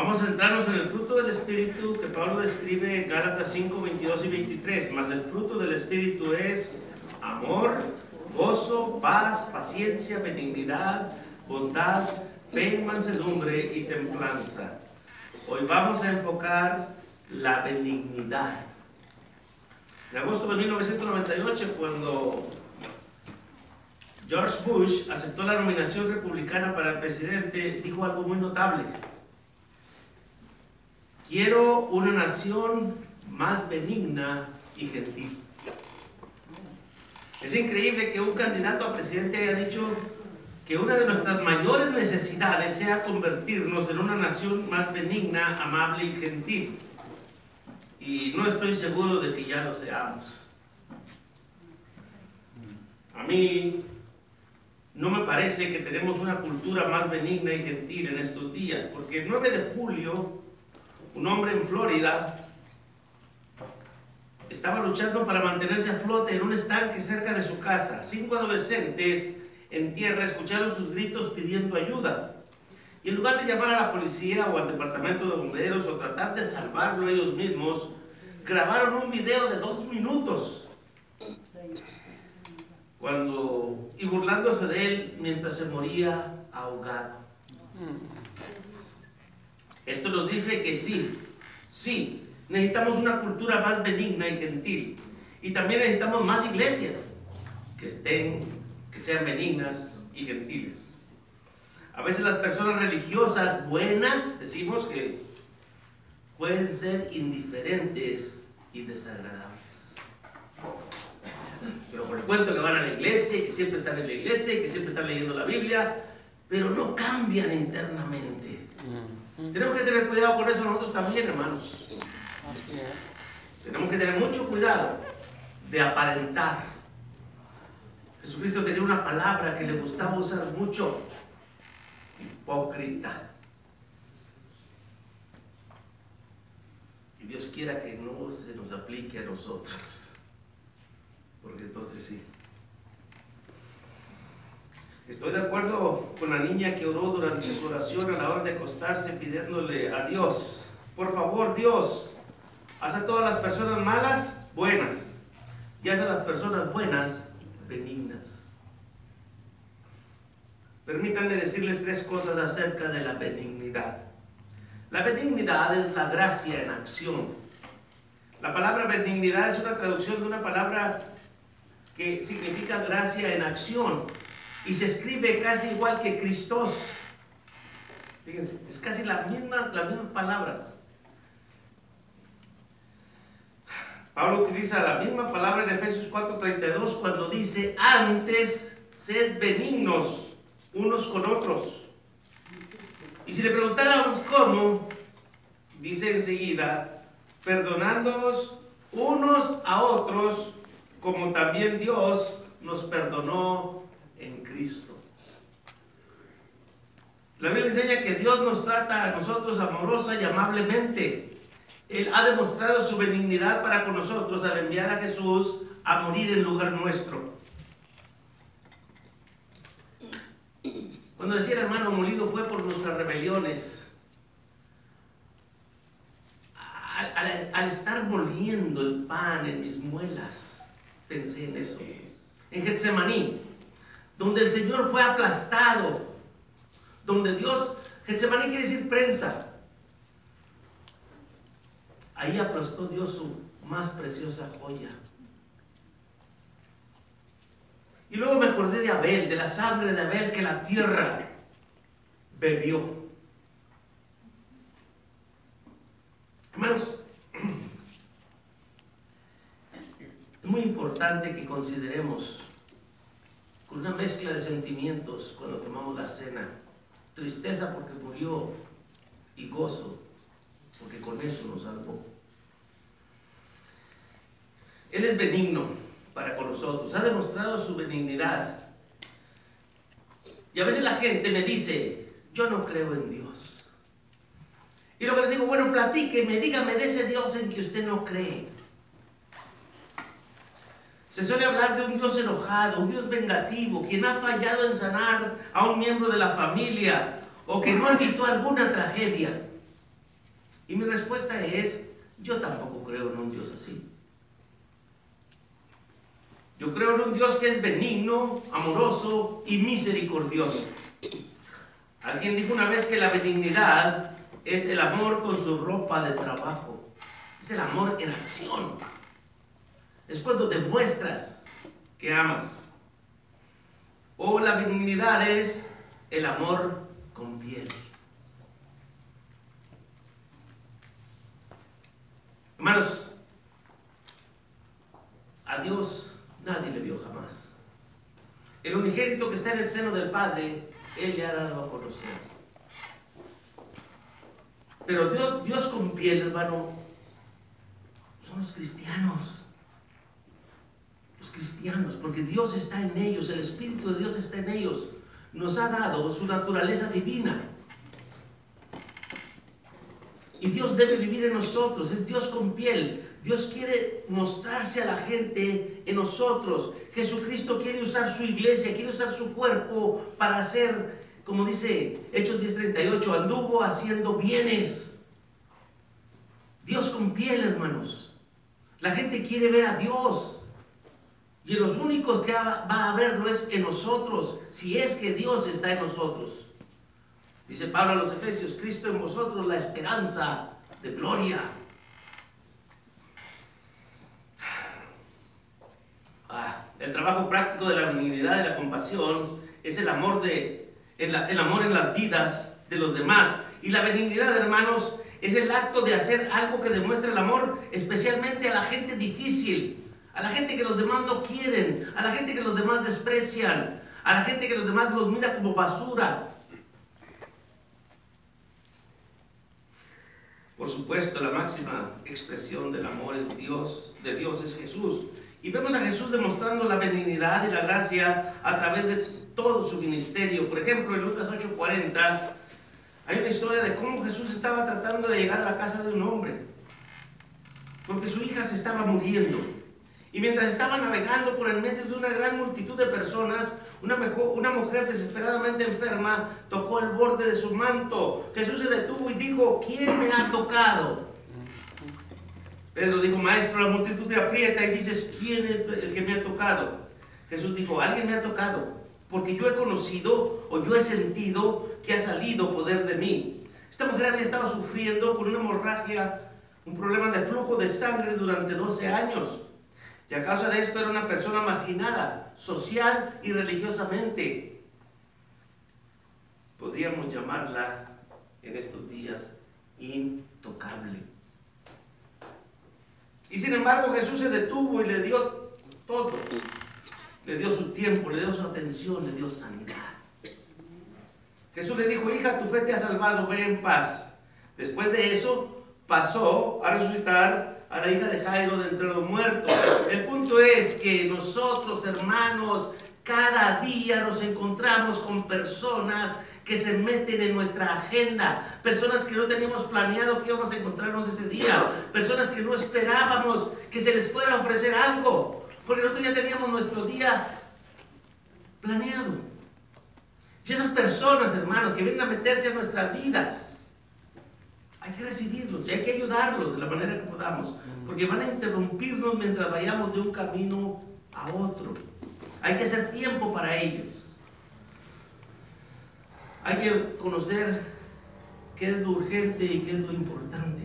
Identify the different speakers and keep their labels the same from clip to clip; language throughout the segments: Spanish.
Speaker 1: Vamos a centrarnos en el fruto del Espíritu que Pablo describe en Gálatas 5, 22 y 23. Mas el fruto del Espíritu es amor, gozo, paz, paciencia, benignidad, bondad, fe, mansedumbre y templanza. Hoy vamos a enfocar la benignidad. En agosto de 1998, cuando George Bush aceptó la nominación republicana para presidente, dijo algo muy notable. Quiero una nación más benigna y gentil. Es increíble que un candidato a presidente haya dicho que una de nuestras mayores necesidades sea convertirnos en una nación más benigna, amable y gentil. Y no estoy seguro de que ya lo seamos. A mí no me parece que tenemos una cultura más benigna y gentil en estos días, porque el 9 de julio, un hombre en Florida estaba luchando para mantenerse a flote en un estanque cerca de su casa. Cinco adolescentes en tierra escucharon sus gritos pidiendo ayuda. Y en lugar de llamar a la policía o al departamento de bomberos o tratar de salvarlo ellos mismos, grabaron un video de dos minutos cuando, y burlándose de él mientras se moría ahogado. Esto nos dice que sí, sí, necesitamos una cultura más benigna y gentil. Y también necesitamos más iglesias que estén, que sean benignas y gentiles. A veces las personas religiosas buenas, decimos que pueden ser indiferentes y desagradables. Pero por el cuento que van a la iglesia que siempre están en la iglesia que siempre están leyendo la Biblia, pero no cambian internamente. Tenemos que tener cuidado con eso nosotros también, hermanos. Tenemos que tener mucho cuidado de aparentar. Jesucristo tenía una palabra que le gustaba usar mucho, hipócrita. Y Dios quiera que no se nos aplique a nosotros, porque entonces sí. Estoy de acuerdo con la niña que oró durante su oración a la hora de acostarse pidiéndole a Dios, por favor Dios, haz a todas las personas malas buenas y haz a las personas buenas benignas. Permítanme decirles tres cosas acerca de la benignidad. La benignidad es la gracia en acción. La palabra benignidad es una traducción de una palabra que significa gracia en acción y se escribe casi igual que Cristos. Fíjense, es casi las mismas, las mismas palabras. Pablo utiliza la misma palabra en Efesios 4:32 cuando dice, antes sed benignos unos con otros. Y si le preguntáramos cómo, dice enseguida, perdonándonos unos a otros, como también Dios nos perdonó Cristo. La Biblia enseña que Dios nos trata a nosotros amorosa y amablemente. Él ha demostrado su benignidad para con nosotros al enviar a Jesús a morir en lugar nuestro. Cuando decía el hermano molido fue por nuestras rebeliones. Al, al, al, estar moliendo el pan en mis muelas, pensé en eso. En Getsemaní, donde el Señor fue aplastado, donde Dios, Getsemaní quiere decir prensa. Ahí aplastó Dios su más preciosa joya. Y luego me acordé de Abel, de la sangre de Abel que la tierra bebió. Hermanos, es muy importante que consideremos con una mezcla de sentimientos cuando tomamos la cena. Tristeza porque murió y gozo porque con eso nos salvó. Él es benigno para con nosotros, ha demostrado su benignidad. Y a veces la gente me dice, yo no creo en Dios. Y lo que le digo, bueno, platíqueme, dígame de ese Dios en que usted no cree. Se suele hablar de un Dios enojado, un Dios vengativo, quien ha fallado en sanar a un miembro de la familia o que no evitó alguna tragedia. Y mi respuesta es, yo tampoco creo en un Dios así. Yo creo en un Dios que es benigno, amoroso y misericordioso. Alguien dijo una vez que la benignidad es el amor con su ropa de trabajo. Es el amor en acción. Es cuando demuestras que amas. O la benignidad es el amor con piel. Hermanos, a Dios nadie le vio jamás. El unigénito que está en el seno del Padre, Él le ha dado a conocer. Pero Dios, Dios con piel, hermano, son los cristianos. Cristianos, porque Dios está en ellos, el Espíritu de Dios está en ellos. Nos ha dado su naturaleza divina. Y Dios debe vivir en nosotros, es Dios con piel. Dios quiere mostrarse a la gente en nosotros. Jesucristo quiere usar su iglesia, quiere usar su cuerpo para hacer, como dice Hechos 10:38, anduvo haciendo bienes. Dios con piel, hermanos. La gente quiere ver a Dios. Y los únicos que va a verlo es en nosotros, si es que Dios está en nosotros. Dice Pablo a los Efesios, Cristo en vosotros la esperanza de gloria. Ah, el trabajo práctico de la benignidad y la compasión es el amor, de, el, el amor en las vidas de los demás. Y la benignidad, hermanos, es el acto de hacer algo que demuestre el amor, especialmente a la gente difícil, a la gente que los demás no quieren, a la gente que los demás desprecian, a la gente que los demás los mira como basura. Por supuesto, la máxima expresión del amor es Dios, de Dios es Jesús. Y vemos a Jesús demostrando la benignidad y la gracia a través de todo su ministerio. Por ejemplo, en Lucas 8:40 hay una historia de cómo Jesús estaba tratando de llegar a la casa de un hombre, porque su hija se estaba muriendo. Y mientras estaba navegando por el medio de una gran multitud de personas, una, mejor, una mujer desesperadamente enferma tocó el borde de su manto. Jesús se detuvo y dijo, ¿quién me ha tocado? Pedro dijo, maestro, la multitud te aprieta y dices, ¿quién es el que me ha tocado? Jesús dijo, alguien me ha tocado, porque yo he conocido o yo he sentido que ha salido poder de mí. Esta mujer había estado sufriendo con una hemorragia, un problema de flujo de sangre durante 12 años. Y a causa de esto era una persona marginada, social y religiosamente. Podríamos llamarla en estos días intocable. Y sin embargo Jesús se detuvo y le dio todo. Le dio su tiempo, le dio su atención, le dio sanidad. Jesús le dijo, hija, tu fe te ha salvado, ve en paz. Después de eso pasó a resucitar a la hija de Jairo de entre los muertos. El punto es que nosotros, hermanos, cada día nos encontramos con personas que se meten en nuestra agenda, personas que no teníamos planeado que íbamos a encontrarnos ese día, personas que no esperábamos que se les fuera ofrecer algo, porque nosotros ya teníamos nuestro día planeado. Y esas personas, hermanos, que vienen a meterse en nuestras vidas, hay que recibirlos y hay que ayudarlos de la manera que podamos, porque van a interrumpirnos mientras vayamos de un camino a otro. Hay que hacer tiempo para ellos. Hay que conocer qué es lo urgente y qué es lo importante.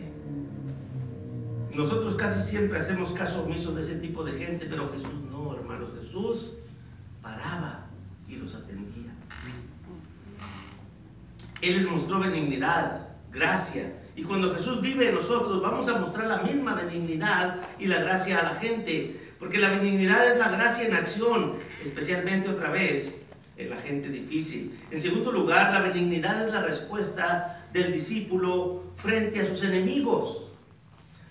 Speaker 1: Nosotros casi siempre hacemos caso omiso de ese tipo de gente, pero Jesús no, hermanos. Jesús paraba y los atendía. Él les mostró benignidad, gracia, y cuando Jesús vive en nosotros, vamos a mostrar la misma benignidad y la gracia a la gente. Porque la benignidad es la gracia en acción, especialmente otra vez en la gente difícil. En segundo lugar, la benignidad es la respuesta del discípulo frente a sus enemigos.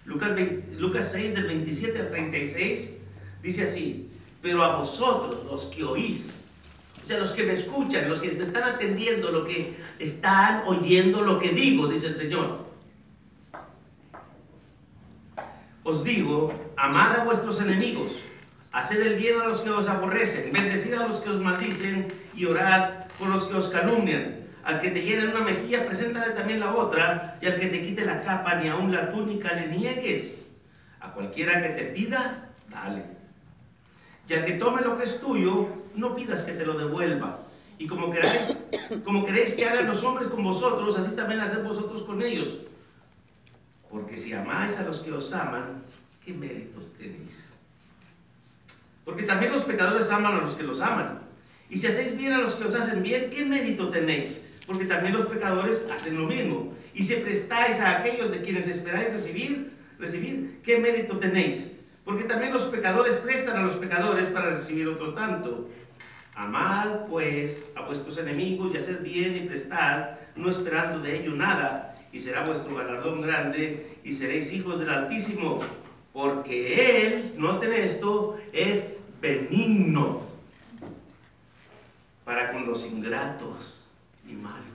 Speaker 1: Lucas, Lucas 6, del 27 al 36, dice así, pero a vosotros los que oís, o sea, los que me escuchan, los que me están atendiendo, los que están oyendo lo que digo, dice el Señor. Os digo, amad a vuestros enemigos, haced el bien a los que os aborrecen, bendecid a los que os maldicen y orad por los que os calumnian. Al que te llene una mejilla, preséntale también la otra, y al que te quite la capa, ni aun la túnica le niegues. A cualquiera que te pida, dale. Y al que tome lo que es tuyo, no pidas que te lo devuelva. Y como queréis, como queréis que hagan los hombres con vosotros, así también haced vosotros con ellos. Porque si amáis a los que os aman, ¿qué méritos tenéis? Porque también los pecadores aman a los que los aman. Y si hacéis bien a los que os hacen bien, ¿qué mérito tenéis? Porque también los pecadores hacen lo mismo. Y si prestáis a aquellos de quienes esperáis recibir, recibir, ¿qué mérito tenéis? Porque también los pecadores prestan a los pecadores para recibir otro tanto. Amad pues a vuestros enemigos y haced bien y prestad, no esperando de ello nada, y será vuestro galardón grande y seréis hijos del Altísimo, porque Él, noten esto, es benigno para con los ingratos y malos.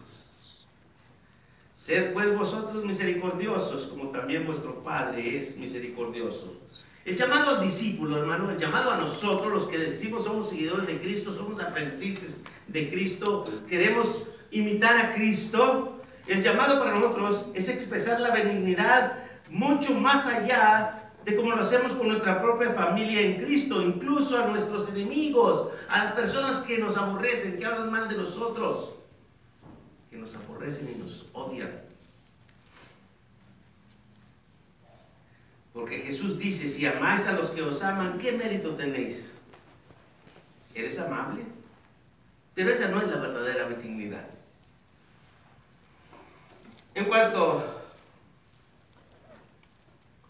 Speaker 1: Sed pues vosotros misericordiosos, como también vuestro Padre es misericordioso. El llamado al discípulo, hermano, el llamado a nosotros, los que decimos somos seguidores de Cristo, somos aprendices de Cristo, queremos imitar a Cristo. El llamado para nosotros es expresar la benignidad mucho más allá de cómo lo hacemos con nuestra propia familia en Cristo, incluso a nuestros enemigos, a las personas que nos aborrecen, que hablan mal de nosotros, que nos aborrecen y nos odian. Porque Jesús dice, si amáis a los que os aman, ¿qué mérito tenéis? ¿Eres amable? Pero esa no es la verdadera benignidad. En cuanto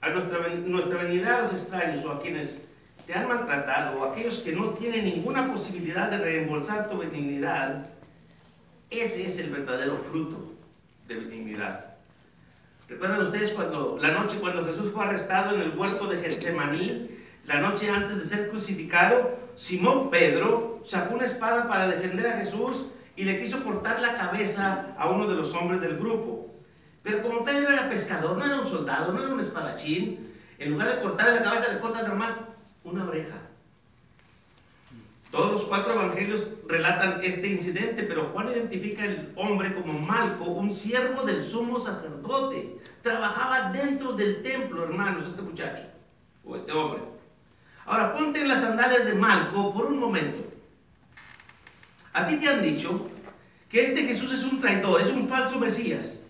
Speaker 1: a nuestra, nuestra venida a los extraños o a quienes te han maltratado o a aquellos que no tienen ninguna posibilidad de reembolsar tu benignidad, ese es el verdadero fruto de benignidad. ¿Recuerdan ustedes cuando la noche cuando Jesús fue arrestado en el huerto de Getsemaní, la noche antes de ser crucificado, Simón Pedro sacó una espada para defender a Jesús y le quiso cortar la cabeza a uno de los hombres del grupo. Pero como Pedro era pescador, no era un soldado, no era un espadachín, en lugar de cortarle la cabeza le cortan nada más una oreja. Todos los cuatro evangelios relatan este incidente, pero Juan identifica al hombre como Malco, un siervo del sumo sacerdote. Trabajaba dentro del templo, hermanos, este muchacho, o este hombre. Ahora, ponte en las sandalias de Malco por un momento. A ti te han dicho que este Jesús es un traidor, es un falso Mesías.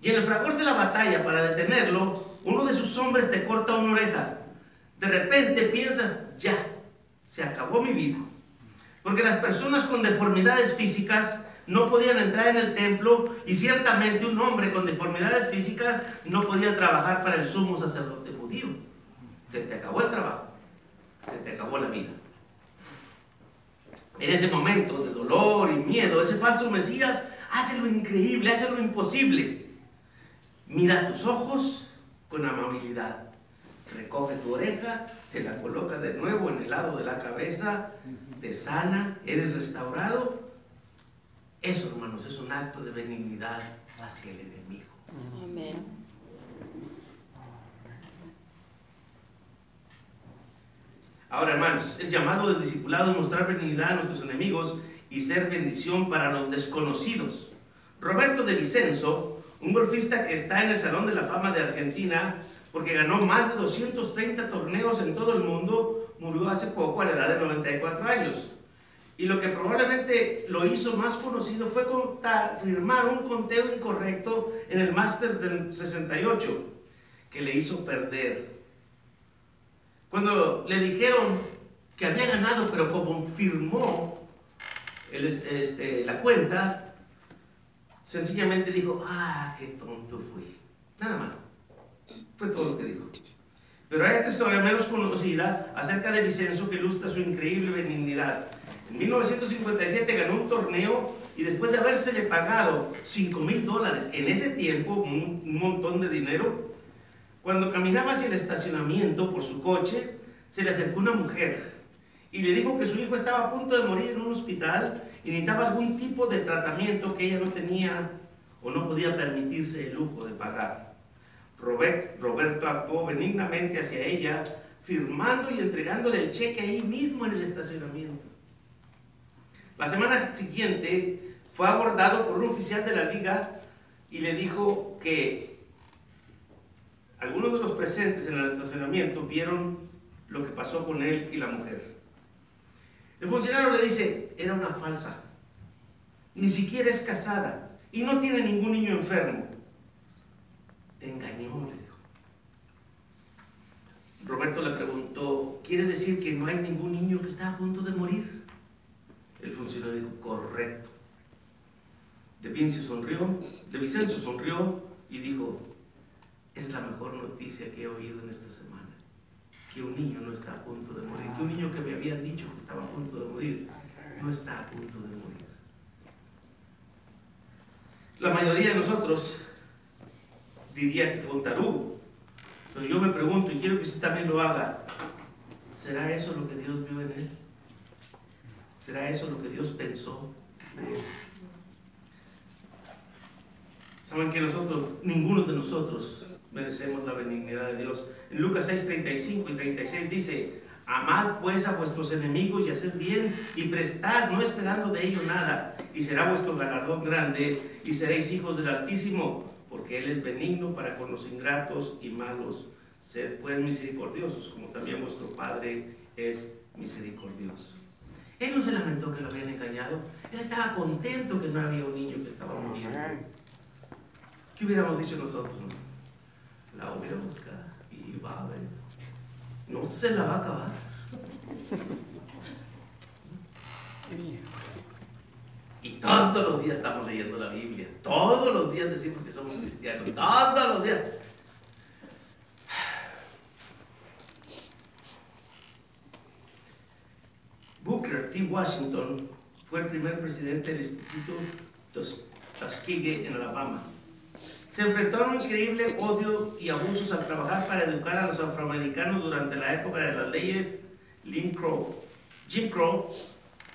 Speaker 1: Y en el fragor de la batalla, para detenerlo, uno de sus hombres te corta una oreja. De repente piensas, ya, se acabó mi vida. Porque las personas con deformidades físicas no podían entrar en el templo y ciertamente un hombre con deformidades físicas no podía trabajar para el sumo sacerdote judío. Se te acabó el trabajo, se te acabó la vida. En ese momento de dolor y miedo, ese falso Mesías hace lo increíble, hace lo imposible. Mira tus ojos con amabilidad recoge tu oreja, te la coloca de nuevo en el lado de la cabeza, te sana, eres restaurado. Eso, hermanos, es un acto de benignidad hacia el enemigo. Amén. Ahora, hermanos, el llamado del discipulado es mostrar benignidad a nuestros enemigos y ser bendición para los desconocidos. Roberto de Vicenzo, un golfista que está en el Salón de la Fama de Argentina, porque ganó más de 230 torneos en todo el mundo, murió hace poco a la edad de 94 años. Y lo que probablemente lo hizo más conocido fue firmar un conteo incorrecto en el Masters del 68, que le hizo perder. Cuando le dijeron que había ganado, pero como firmó este, la cuenta, sencillamente dijo, ah, qué tonto fui. Nada más. Fue todo lo que dijo. Pero hay otra historia menos conocida acerca de Vicenzo que ilustra su increíble benignidad. En 1957 ganó un torneo y después de habérsele pagado 5 mil dólares en ese tiempo, un, un montón de dinero, cuando caminaba hacia el estacionamiento por su coche, se le acercó una mujer y le dijo que su hijo estaba a punto de morir en un hospital y necesitaba algún tipo de tratamiento que ella no tenía o no podía permitirse el lujo de pagar. Roberto actuó benignamente hacia ella, firmando y entregándole el cheque ahí mismo en el estacionamiento. La semana siguiente fue abordado por un oficial de la liga y le dijo que algunos de los presentes en el estacionamiento vieron lo que pasó con él y la mujer. El funcionario le dice, era una falsa, ni siquiera es casada y no tiene ningún niño enfermo. Te engañó, le dijo. Roberto le preguntó, ¿quiere decir que no hay ningún niño que está a punto de morir? El funcionario dijo, correcto. De Vincio sonrió, de Vicencio sonrió y dijo, es la mejor noticia que he oído en esta semana. Que un niño no está a punto de morir, que un niño que me habían dicho que estaba a punto de morir, no está a punto de morir. La mayoría de nosotros diría que fue un. Pero yo me pregunto, y quiero que usted también lo haga, ¿será eso lo que Dios vio en él? ¿Será eso lo que Dios pensó de él? Saben que nosotros, ninguno de nosotros merecemos la benignidad de Dios. En Lucas 6, 35 y 36 dice, amad pues a vuestros enemigos y haced bien y prestad, no esperando de ello nada, y será vuestro galardón grande y seréis hijos del Altísimo, porque Él es benigno para con los ingratos y malos. Sed pues misericordiosos, como también vuestro Padre es misericordioso. Él no se lamentó que lo habían engañado, él estaba contento que no había un niño que estaba muriendo. ¿Qué hubiéramos dicho nosotros? La hubiéramos buscado y va a ver. No se la va a acabar. Y todos los días estamos leyendo la Biblia. Todos los días decimos que somos cristianos. Todos los días. Booker T. Washington fue el primer presidente del Instituto Tuskegee en Alabama. Se enfrentó a un increíble odio y abusos al trabajar para educar a los afroamericanos durante la época de las leyes Jim Crow, Jim Crow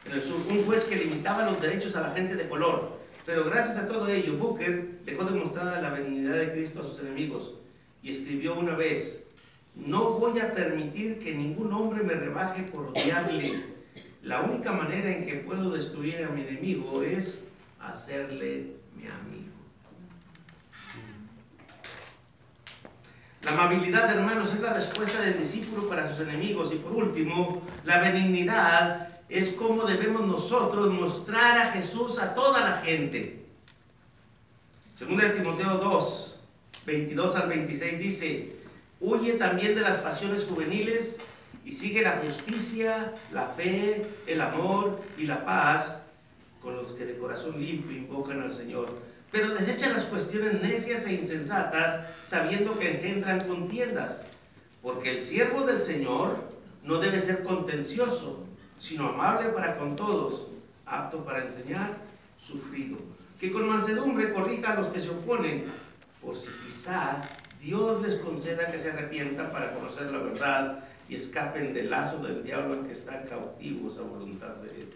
Speaker 1: en el sur, un juez que limitaba los derechos a la gente de color. Pero gracias a todo ello, Booker dejó demostrada la benignidad de Cristo a sus enemigos y escribió una vez, no voy a permitir que ningún hombre me rebaje por odiarle. La única manera en que puedo destruir a mi enemigo es hacerle mi amigo. La amabilidad, hermanos, es la respuesta del discípulo para sus enemigos. Y por último, la benignidad es cómo debemos nosotros mostrar a Jesús a toda la gente. Segunda de Timoteo 2, 22 al 26 dice, huye también de las pasiones juveniles y sigue la justicia, la fe, el amor y la paz con los que de corazón limpio invocan al Señor pero desecha las cuestiones necias e insensatas, sabiendo que engendran contiendas. Porque el siervo del Señor no debe ser contencioso, sino amable para con todos, apto para enseñar, sufrido. Que con mansedumbre corrija a los que se oponen, por si quizá Dios les conceda que se arrepientan para conocer la verdad y escapen del lazo del diablo en que están cautivos a voluntad de Dios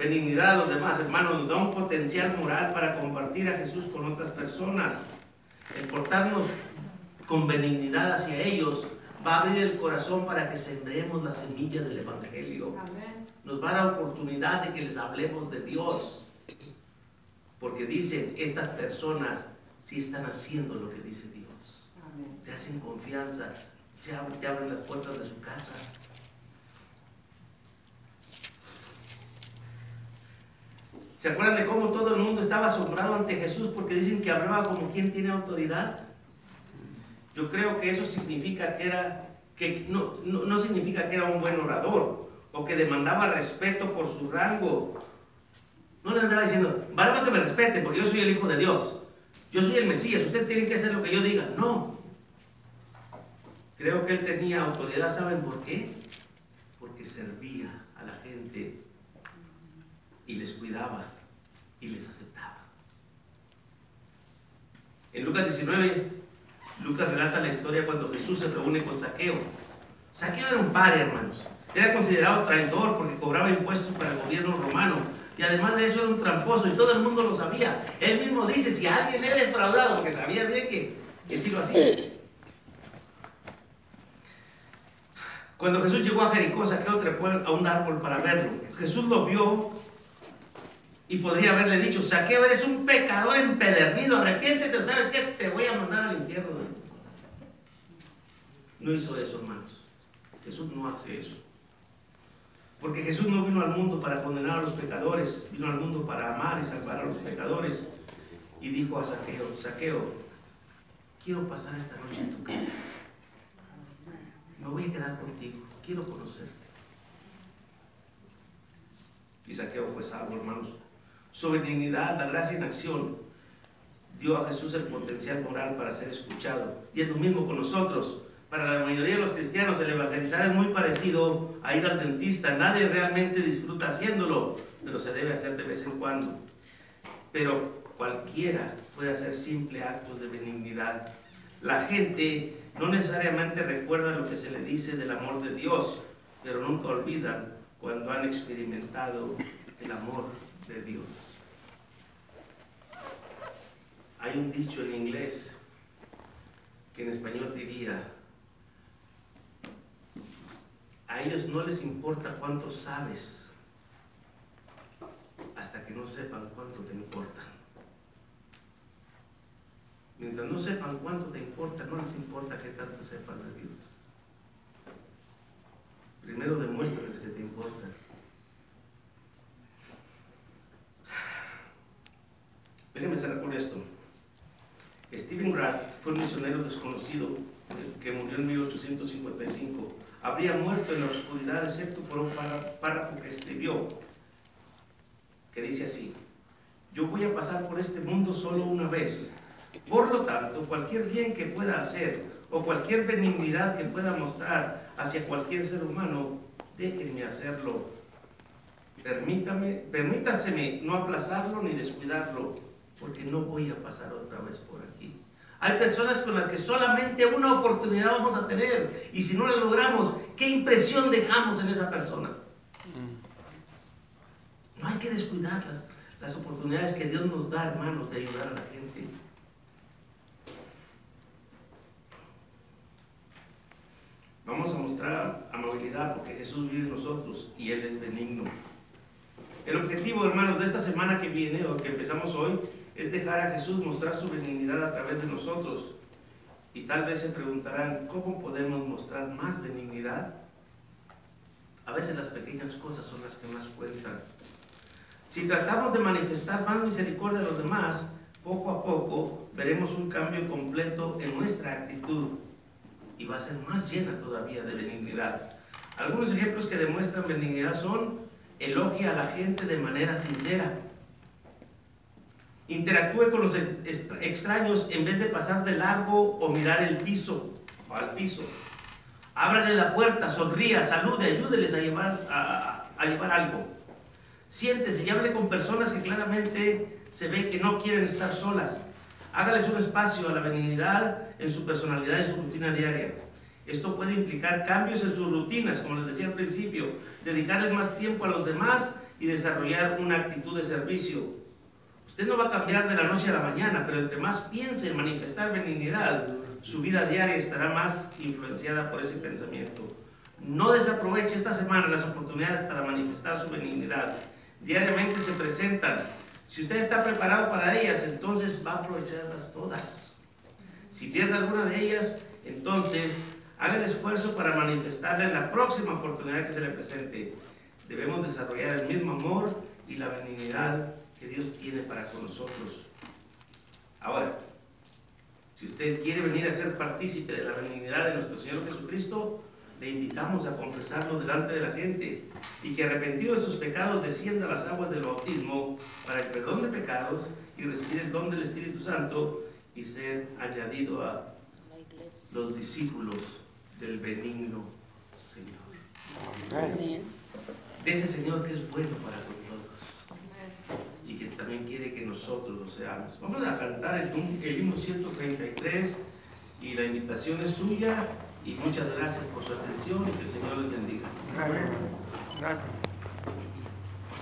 Speaker 1: benignidad a los demás, hermanos, nos da un potencial moral para compartir a Jesús con otras personas. El portarnos con benignidad hacia ellos va a abrir el corazón para que sembremos la semilla del Evangelio. Nos va a dar oportunidad de que les hablemos de Dios. Porque dicen, estas personas sí están haciendo lo que dice Dios. Te hacen confianza, te abren las puertas de su casa. ¿Se acuerdan de cómo todo el mundo estaba asombrado ante Jesús porque dicen que hablaba como quien tiene autoridad? Yo creo que eso significa que era, que no, no, significa que era un buen orador o que demandaba respeto por su rango. No le andaba diciendo, vale que me respete porque yo soy el Hijo de Dios. Yo soy el Mesías, ustedes tienen que hacer lo que yo diga. No. Creo que él tenía autoridad, ¿saben por qué? Porque servía a la gente y les cuidaba y les aceptaba. En Lucas 19, Lucas relata la historia cuando Jesús se reúne con Saqueo. Saqueo era un padre, hermanos. Era considerado traidor porque cobraba impuestos para el gobierno romano. Y además de eso era un tramposo y todo el mundo lo sabía. Él mismo dice, si alguien era defraudado, porque sabía bien que, que sí lo hacía. Cuando Jesús llegó a Jericó, Saqueo trepó a un árbol para verlo. Jesús lo vio y podría haberle dicho, Saqueo, eres un pecador empedernido, arrepiéntete, ¿sabes qué? Te voy a mandar al infierno. No hizo eso, hermanos. Jesús no hace eso. Porque Jesús no vino al mundo para condenar a los pecadores, vino al mundo para amar y salvar a los pecadores. Y dijo a Saqueo, Saqueo, quiero pasar esta noche en tu casa. Me voy a quedar contigo, quiero conocerte. Y Saqueo fue salvo, hermanos. Su benignidad, la gracia en acción, dio a Jesús el potencial moral para ser escuchado. Y es lo mismo con nosotros. Para la mayoría de los cristianos el evangelizar es muy parecido a ir al dentista. Nadie realmente disfruta haciéndolo, pero se debe hacer de vez en cuando. Pero cualquiera puede hacer simple actos de benignidad. La gente no necesariamente recuerda lo que se le dice del amor de Dios, pero nunca olvidan cuando han experimentado el amor de Dios. Hay un dicho en inglés que en español diría, a ellos no les importa cuánto sabes hasta que no sepan cuánto te importa. Mientras no sepan cuánto te importa, no les importa qué tanto sepas de Dios. Primero demuéstrales que te importa. Déjenme cerrar con esto. Stephen Rath fue un misionero desconocido que murió en 1855 habría muerto en la oscuridad, excepto por un párrafo que escribió, que dice así, yo voy a pasar por este mundo solo una vez. Por lo tanto, cualquier bien que pueda hacer o cualquier benignidad que pueda mostrar hacia cualquier ser humano, déjenme hacerlo. Permítame, permítaseme no aplazarlo ni descuidarlo, porque no voy a pasar otra vez por aquí. Hay personas con las que solamente una oportunidad vamos a tener y si no la logramos, ¿qué impresión dejamos en esa persona? No hay que descuidar las, las oportunidades que Dios nos da, hermanos, de ayudar a la gente. Vamos a mostrar amabilidad porque Jesús vive en nosotros y Él es benigno. El objetivo, hermanos, de esta semana que viene o que empezamos hoy es dejar a Jesús mostrar su benignidad a través de nosotros. Y tal vez se preguntarán, ¿cómo podemos mostrar más benignidad? A veces las pequeñas cosas son las que más cuentan. Si tratamos de manifestar más misericordia a los demás, poco a poco veremos un cambio completo en nuestra actitud y va a ser más llena todavía de benignidad. Algunos ejemplos que demuestran benignidad son elogia a la gente de manera sincera Interactúe con los extraños en vez de pasar de largo o mirar el piso o al piso. Ábrale la puerta, sonría, salude, ayúdeles a llevar, a, llevar algo. Siéntese y hable con personas que claramente se ve que no quieren estar solas. Hágales un espacio a la benignidad en su personalidad y su rutina diaria. Esto puede implicar cambios en sus rutinas, como les decía al principio, dedicarles más tiempo a los demás y desarrollar una actitud de servicio. Usted no va a cambiar de la noche a la mañana, pero entre más piense en manifestar benignidad, su vida diaria estará más influenciada por ese pensamiento. No desaproveche esta semana las oportunidades para manifestar su benignidad. Diariamente se presentan. Si usted está preparado para ellas, entonces va a aprovecharlas todas. Si pierde alguna de ellas, entonces haga el esfuerzo para manifestarla en la próxima oportunidad que se le presente. Debemos desarrollar el mismo amor y la benignidad que Dios tiene para con nosotros. Ahora, si usted quiere venir a ser partícipe de la benignidad de nuestro Señor Jesucristo, le invitamos a confesarlo delante de la gente y que arrepentido de sus pecados descienda a las aguas del bautismo para el perdón de pecados y recibir el don del Espíritu Santo y ser añadido a los discípulos del benigno Señor. Amén. De ese Señor que es bueno para con y que también quiere que nosotros lo seamos. Vamos a cantar el, himno 133 y la invitación es suya y muchas gracias por su atención y que el Señor les bendiga. Gracias.